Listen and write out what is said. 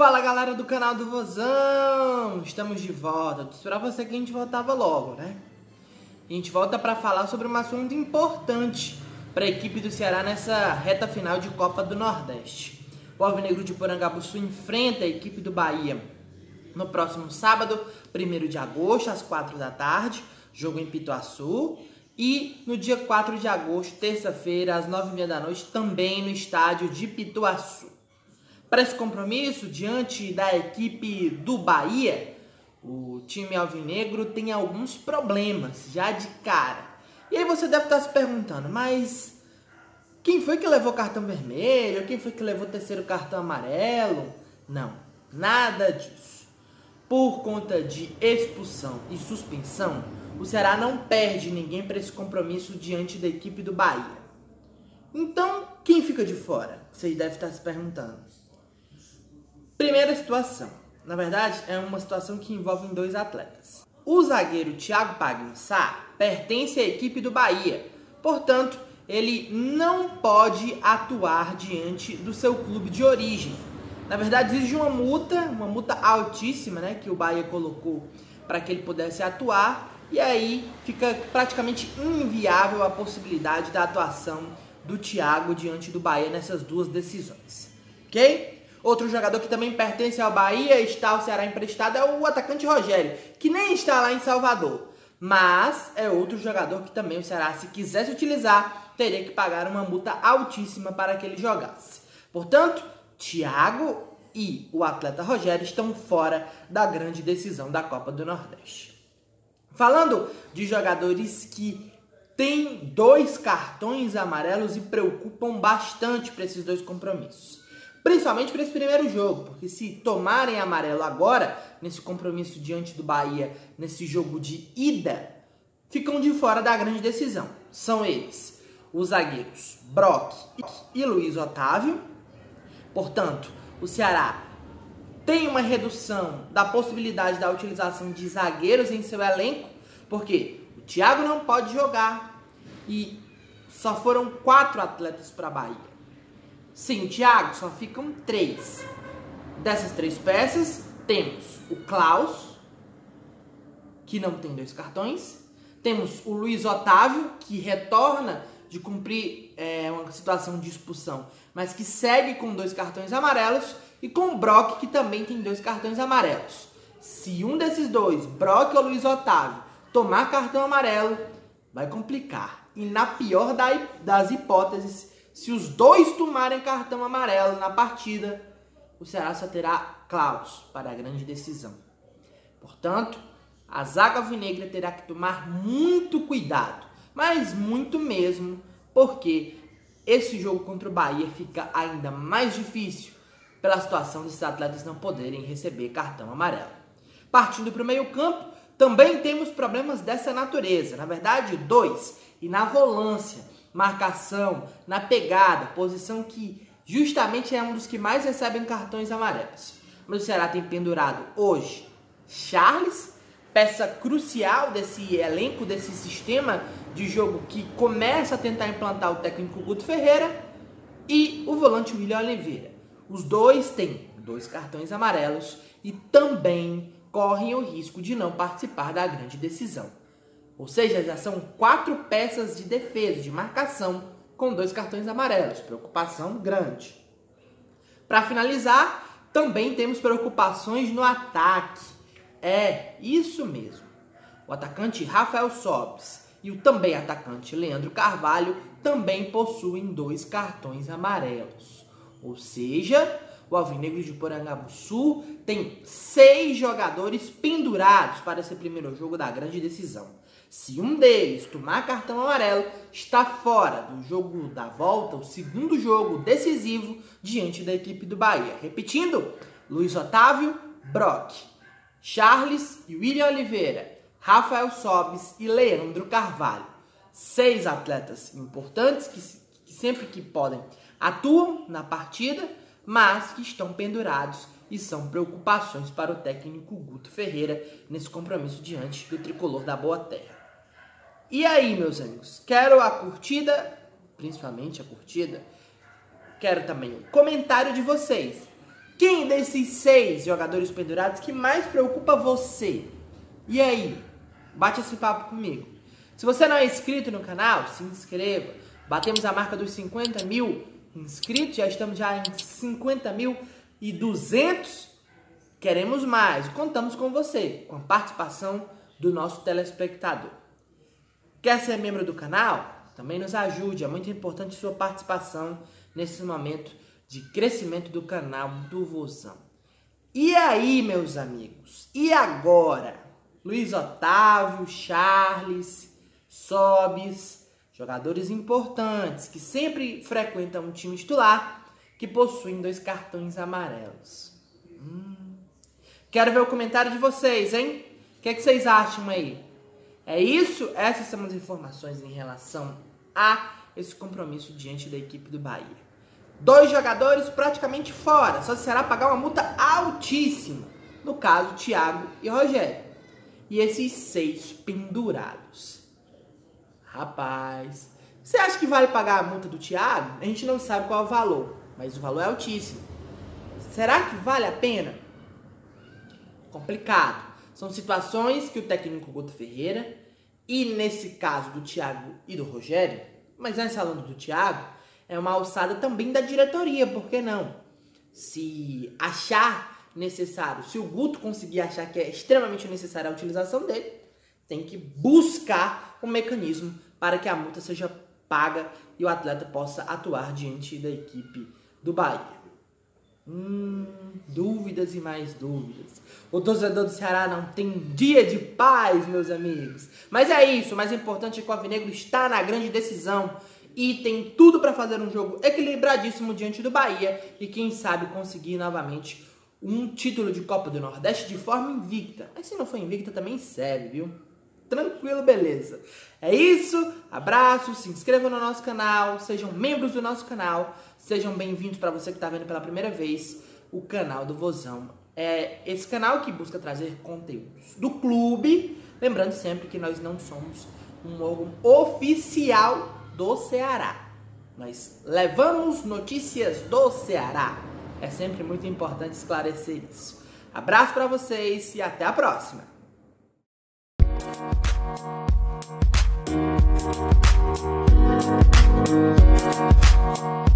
Fala galera do canal do Vozão! Estamos de volta. Esperava você que a gente voltava logo, né? A gente volta para falar sobre um assunto importante para a equipe do Ceará nessa reta final de Copa do Nordeste. O Alvinegro de Porangabuçu enfrenta a equipe do Bahia no próximo sábado, 1 de agosto, às 4 da tarde, jogo em Pituaçu. E no dia 4 de agosto, terça-feira, às 9h30 da noite, também no estádio de Pituaçu. Para esse compromisso, diante da equipe do Bahia, o time alvinegro tem alguns problemas já de cara. E aí você deve estar se perguntando, mas quem foi que levou cartão vermelho? Quem foi que levou terceiro cartão amarelo? Não, nada disso. Por conta de expulsão e suspensão, o Ceará não perde ninguém para esse compromisso diante da equipe do Bahia. Então, quem fica de fora? Vocês devem estar se perguntando. Primeira situação. Na verdade, é uma situação que envolve dois atletas. O zagueiro Thiago Paglinsá pertence à equipe do Bahia, portanto, ele não pode atuar diante do seu clube de origem. Na verdade, existe uma multa, uma multa altíssima, né, que o Bahia colocou para que ele pudesse atuar, e aí fica praticamente inviável a possibilidade da atuação do Thiago diante do Bahia nessas duas decisões. OK? Outro jogador que também pertence ao Bahia, está ao Ceará emprestado, é o atacante Rogério, que nem está lá em Salvador. Mas é outro jogador que também o Ceará, se quisesse utilizar, teria que pagar uma multa altíssima para que ele jogasse. Portanto, Thiago e o atleta Rogério estão fora da grande decisão da Copa do Nordeste. Falando de jogadores que têm dois cartões amarelos e preocupam bastante para esses dois compromissos. Principalmente para esse primeiro jogo, porque se tomarem amarelo agora, nesse compromisso diante do Bahia, nesse jogo de ida, ficam de fora da grande decisão. São eles os zagueiros Brock e Luiz Otávio. Portanto, o Ceará tem uma redução da possibilidade da utilização de zagueiros em seu elenco, porque o Thiago não pode jogar e só foram quatro atletas para a Bahia. Sim, Thiago, só ficam três. Dessas três peças, temos o Klaus, que não tem dois cartões. Temos o Luiz Otávio, que retorna de cumprir é, uma situação de expulsão, mas que segue com dois cartões amarelos. E com o Brock, que também tem dois cartões amarelos. Se um desses dois, Brock ou Luiz Otávio, tomar cartão amarelo, vai complicar. E na pior das hipóteses, se os dois tomarem cartão amarelo na partida, o Ceará só terá Klaus para a grande decisão. Portanto, a zaga alvinegra terá que tomar muito cuidado, mas muito mesmo, porque esse jogo contra o Bahia fica ainda mais difícil pela situação desses atletas não poderem receber cartão amarelo. Partindo para o meio-campo, também temos problemas dessa natureza, na verdade, dois, e na volância marcação, na pegada, posição que justamente é um dos que mais recebem cartões amarelos. Mas o Ceará tem pendurado hoje Charles, peça crucial desse elenco, desse sistema de jogo que começa a tentar implantar o técnico Guto Ferreira, e o volante William Oliveira. Os dois têm dois cartões amarelos e também correm o risco de não participar da grande decisão. Ou seja, já são quatro peças de defesa, de marcação, com dois cartões amarelos. Preocupação grande. Para finalizar, também temos preocupações no ataque. É, isso mesmo. O atacante Rafael Sobes e o também atacante Leandro Carvalho também possuem dois cartões amarelos. Ou seja, o Alvinegro de Porangabuçu tem seis jogadores pendurados para esse primeiro jogo da grande decisão. Se um deles tomar cartão amarelo, está fora do jogo da volta, o segundo jogo decisivo diante da equipe do Bahia. Repetindo, Luiz Otávio, Brock, Charles e William Oliveira, Rafael Sobes e Leandro Carvalho. Seis atletas importantes que, que sempre que podem atuam na partida, mas que estão pendurados e são preocupações para o técnico Guto Ferreira nesse compromisso diante do tricolor da Boa Terra. E aí, meus amigos, quero a curtida, principalmente a curtida, quero também o comentário de vocês. Quem desses seis jogadores pendurados que mais preocupa você? E aí? Bate esse papo comigo. Se você não é inscrito no canal, se inscreva. Batemos a marca dos 50 mil inscritos, já estamos já em 50 mil e 200. Queremos mais. Contamos com você, com a participação do nosso telespectador. Quer ser membro do canal? Também nos ajude, é muito importante sua participação nesse momento de crescimento do canal do Vozão. E aí, meus amigos? E agora? Luiz Otávio, Charles, Sobis, jogadores importantes que sempre frequentam um time titular que possuem dois cartões amarelos. Hum. Quero ver o comentário de vocês, hein? O que, é que vocês acham aí? É isso? Essas são as informações em relação a esse compromisso diante da equipe do Bahia. Dois jogadores praticamente fora, só será pagar uma multa altíssima. No caso, Thiago e Rogério. E esses seis pendurados. Rapaz, você acha que vale pagar a multa do Thiago? A gente não sabe qual é o valor, mas o valor é altíssimo. Será que vale a pena? Complicado. São situações que o técnico Guto Ferreira, e nesse caso do Thiago e do Rogério, mas antes falando do Thiago, é uma alçada também da diretoria, por que não? Se achar necessário, se o Guto conseguir achar que é extremamente necessária a utilização dele, tem que buscar um mecanismo para que a multa seja paga e o atleta possa atuar diante da equipe do Bahia. Hum, dúvidas e mais dúvidas. O torcedor do Ceará não tem dia de paz, meus amigos. Mas é isso, o mais importante é que o Alvinegro está na grande decisão e tem tudo para fazer um jogo equilibradíssimo diante do Bahia e quem sabe conseguir novamente um título de Copa do Nordeste de forma invicta. Mas se não for invicta também serve, viu? Tranquilo, beleza. É isso, abraço, se inscrevam no nosso canal, sejam membros do nosso canal, sejam bem-vindos para você que está vendo pela primeira vez o canal do Vozão. É esse canal que busca trazer conteúdos do clube, lembrando sempre que nós não somos um órgão oficial do Ceará. Nós levamos notícias do Ceará. É sempre muito importante esclarecer isso. Abraço para vocês e até a próxima. Thank you.